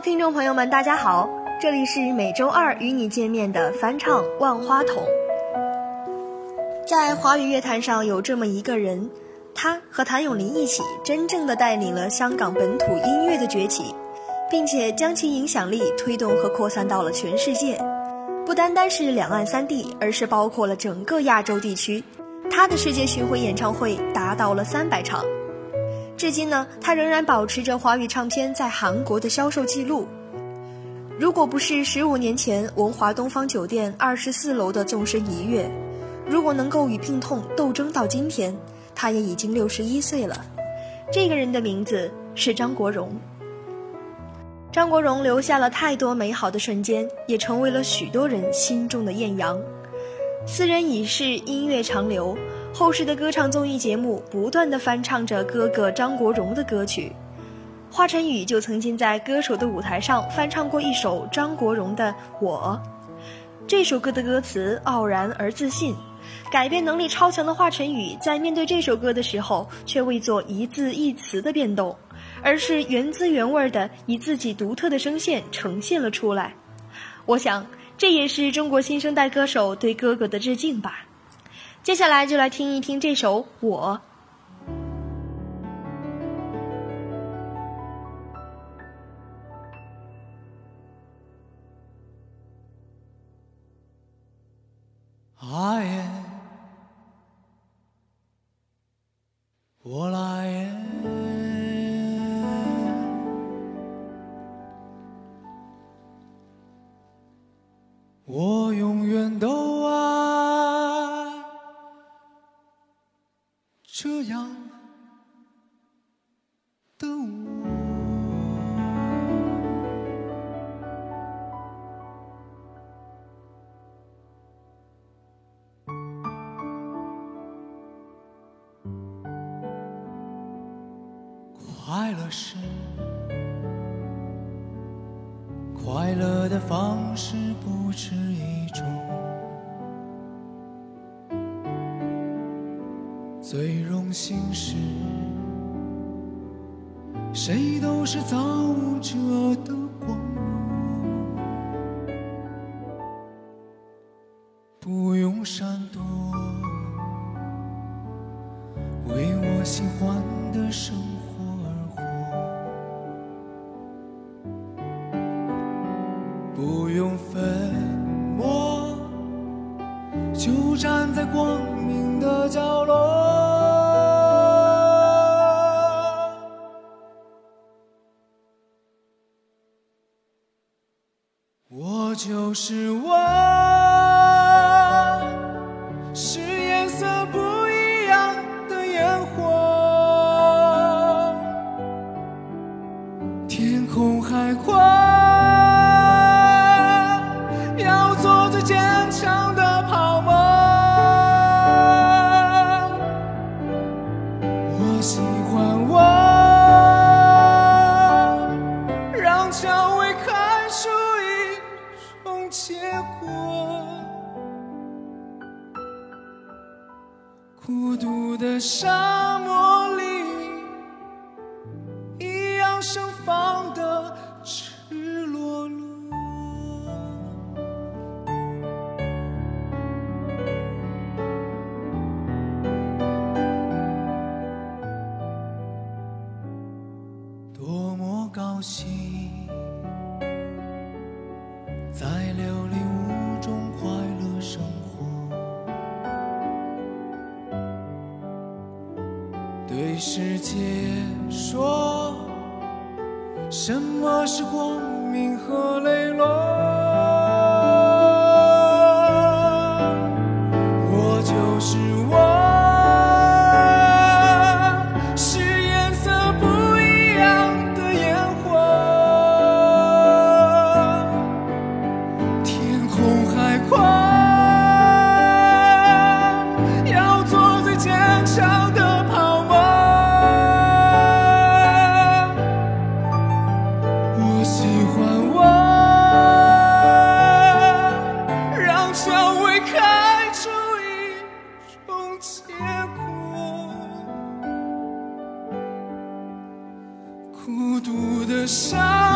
听众朋友们，大家好，这里是每周二与你见面的翻唱万花筒。在华语乐坛上，有这么一个人，他和谭咏麟一起，真正的带领了香港本土音乐的崛起，并且将其影响力推动和扩散到了全世界，不单单是两岸三地，而是包括了整个亚洲地区。他的世界巡回演唱会达到了三百场。至今呢，他仍然保持着华语唱片在韩国的销售记录。如果不是十五年前文华东方酒店二十四楼的纵身一跃，如果能够与病痛斗争到今天，他也已经六十一岁了。这个人的名字是张国荣。张国荣留下了太多美好的瞬间，也成为了许多人心中的艳阳。斯人已逝，音乐长流。后世的歌唱综艺节目不断的翻唱着哥哥张国荣的歌曲，华晨宇就曾经在歌手的舞台上翻唱过一首张国荣的《我》。这首歌的歌词傲然而自信，改变能力超强的华晨宇在面对这首歌的时候，却未做一字一词的变动，而是原滋原味儿的以自己独特的声线呈现了出来。我想，这也是中国新生代歌手对哥哥的致敬吧。接下来就来听一听这首《我》。快乐是快乐的方式，不止一种。最荣幸是，谁都是造物者的光。荣。就站在光明的角落，我就是我。结果，孤独的沙漠里。说，什么是光明和磊落？结果，孤独的伤。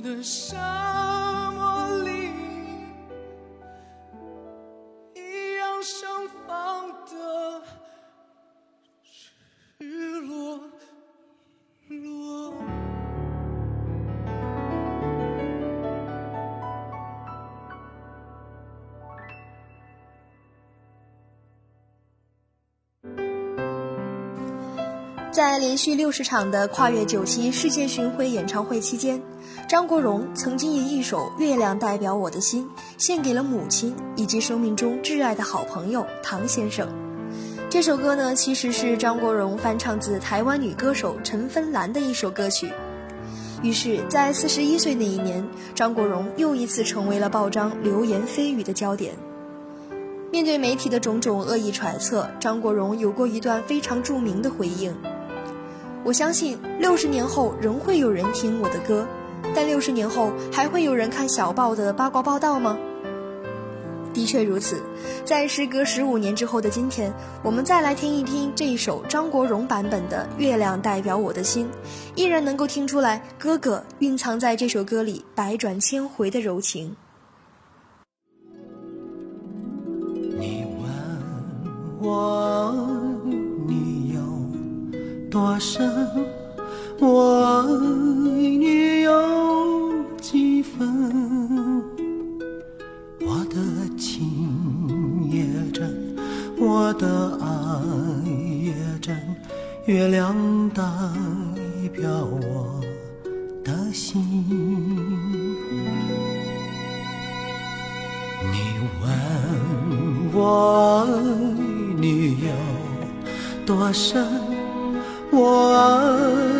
的沙漠里，一样盛放的日落落。在连续六十场的跨越九期世界巡回演唱会期间，张国荣曾经以一首《月亮代表我的心》献给了母亲以及生命中挚爱的好朋友唐先生。这首歌呢，其实是张国荣翻唱自台湾女歌手陈芬兰的一首歌曲。于是，在四十一岁那一年，张国荣又一次成为了爆章流言蜚语的焦点。面对媒体的种种恶意揣测，张国荣有过一段非常著名的回应：“我相信，六十年后仍会有人听我的歌。”但六十年后还会有人看小报的八卦报道吗？的确如此，在时隔十五年之后的今天，我们再来听一听这一首张国荣版本的《月亮代表我的心》，依然能够听出来哥哥蕴藏在这首歌里百转千回的柔情。你问我，你有多深？我爱你。分，我的情也真，我的爱也真，月亮代表我的心。你问我爱你有多深，我爱。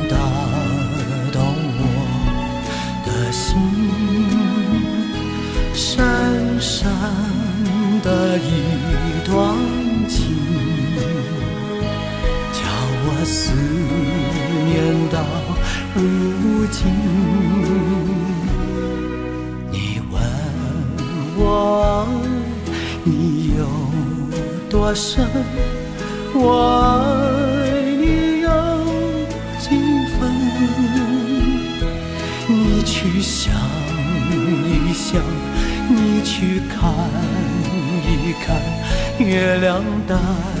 声，我爱你有几分？你去想一想，你去看一看，月亮代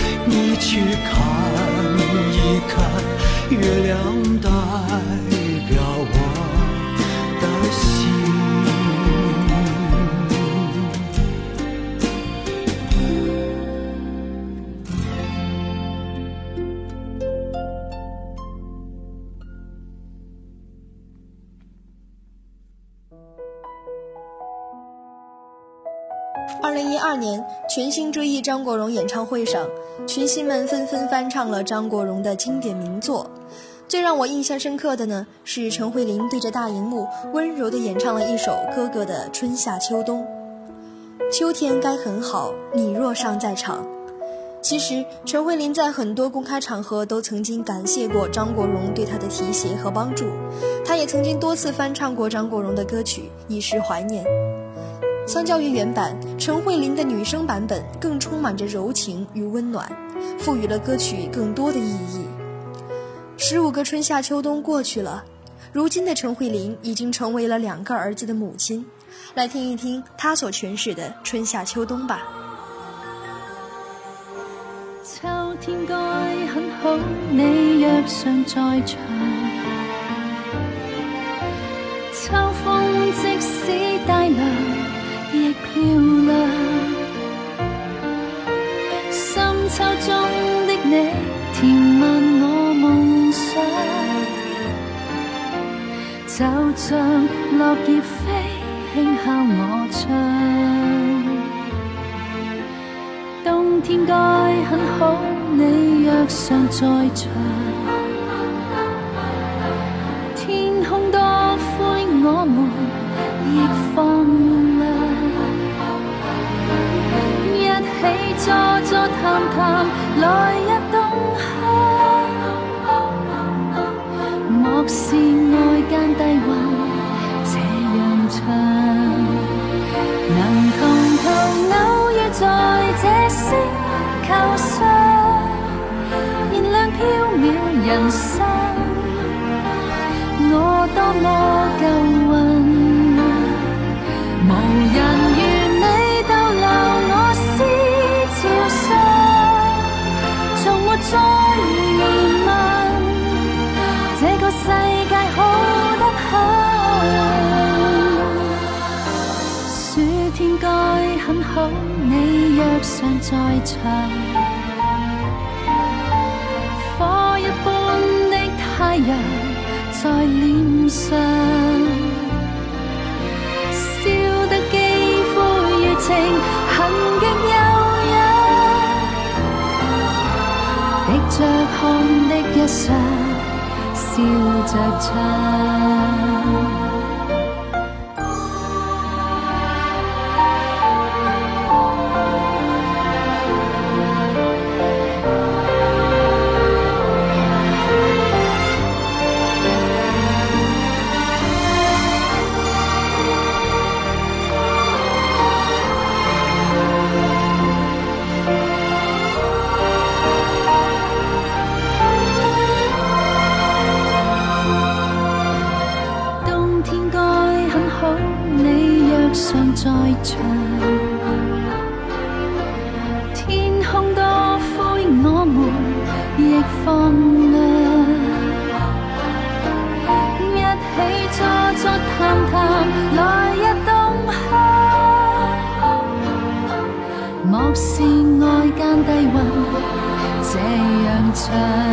你去看一看，月亮代表我。二年，全新追忆张国荣演唱会上，群星们纷纷翻唱了张国荣的经典名作。最让我印象深刻的呢，是陈慧琳对着大荧幕温柔地演唱了一首《哥哥》的春夏秋冬。秋天该很好，你若尚在场。其实，陈慧琳在很多公开场合都曾经感谢过张国荣对她的提携和帮助，她也曾经多次翻唱过张国荣的歌曲，以示怀念。相较于原版，陈慧琳的女声版本更充满着柔情与温暖，赋予了歌曲更多的意义。十五个春夏秋冬过去了，如今的陈慧琳已经成为了两个儿子的母亲。来听一听她所诠释的春夏秋冬吧。秋秋天很好，你在即使照亮深秋中的你，填满我梦想。就像落叶飞，轻敲我窗。冬天该很好，你若尚在场。天空多灰，我们亦。坐坐谈谈，来日冬夏。莫是外间低温这样唱，能同途偶遇在这星球上，燃亮飘渺人生。尚在唱，火一般的太阳在脸上，烧得肌肤如情，痕极又扬，滴着汗的一双，笑着唱。尚在唱，天空多灰，我们亦放亮。一起坐坐谈谈，来日冬向。莫视外间低温，这样唱。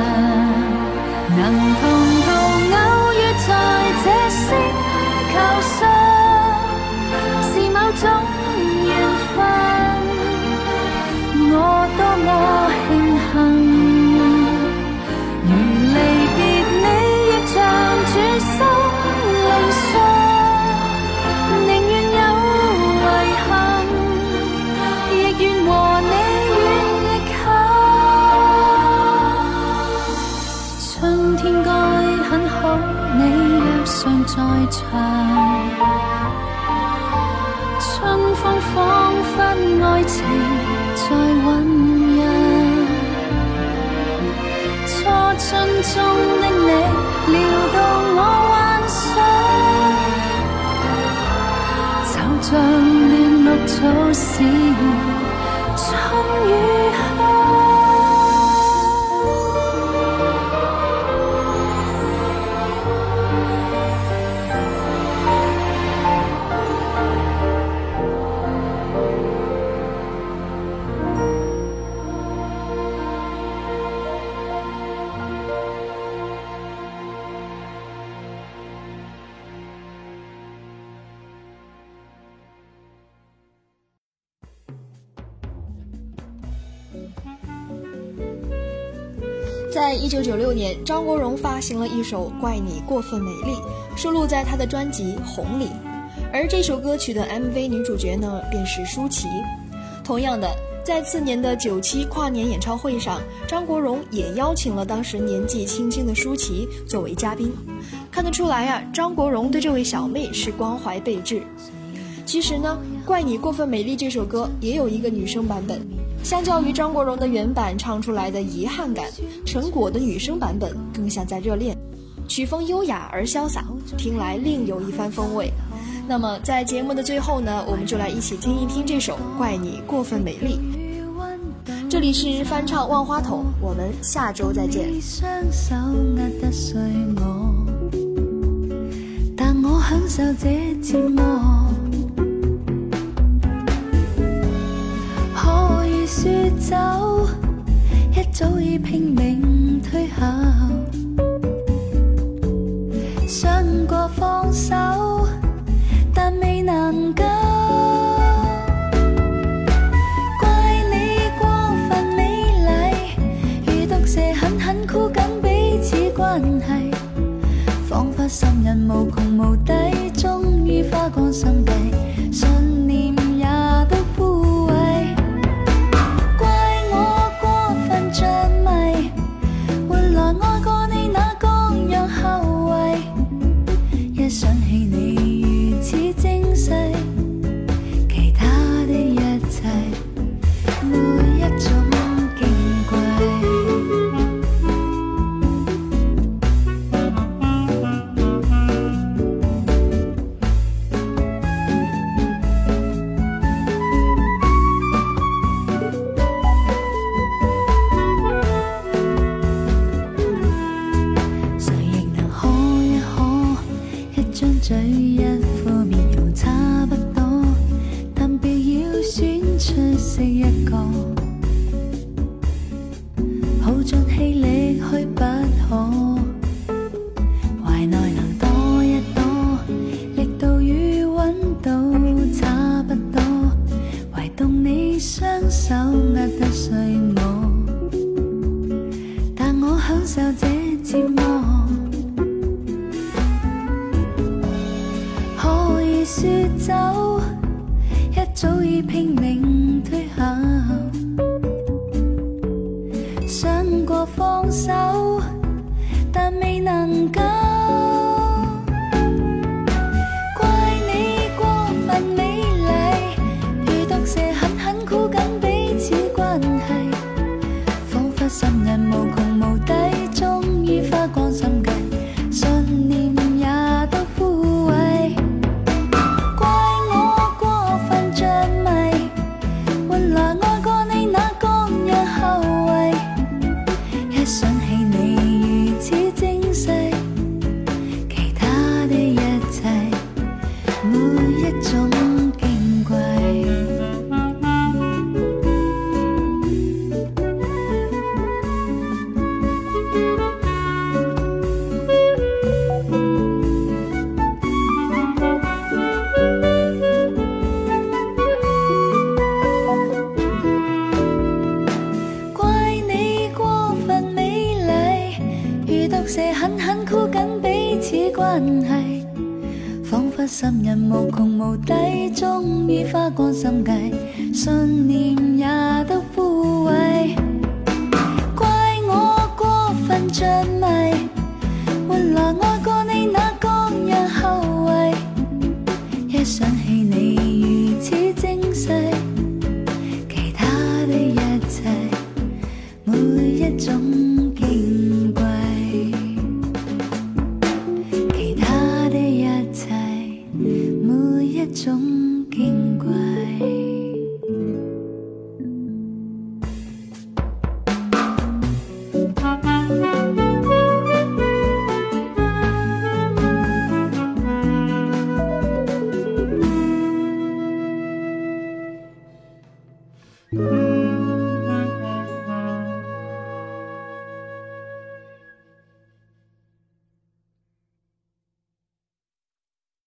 春雨。后。当年，张国荣发行了一首《怪你过分美丽》，收录在他的专辑《红》里。而这首歌曲的 MV 女主角呢，便是舒淇。同样的，在次年的九七跨年演唱会上，张国荣也邀请了当时年纪轻轻的舒淇作为嘉宾。看得出来呀，张国荣对这位小妹是关怀备至。其实呢。《怪你过分美丽》这首歌也有一个女生版本，相较于张国荣的原版唱出来的遗憾感，陈果的女生版本更像在热恋，曲风优雅而潇洒，听来另有一番风味。那么在节目的最后呢，我们就来一起听一听这首《怪你过分美丽》。这里是翻唱万花筒，我们下周再见。手一早已拼命退后，想过放手，但未能够。怪你过分美丽，如毒蛇狠狠箍紧彼此关系，仿佛心刃无穷无底，终于花光心计。的一个。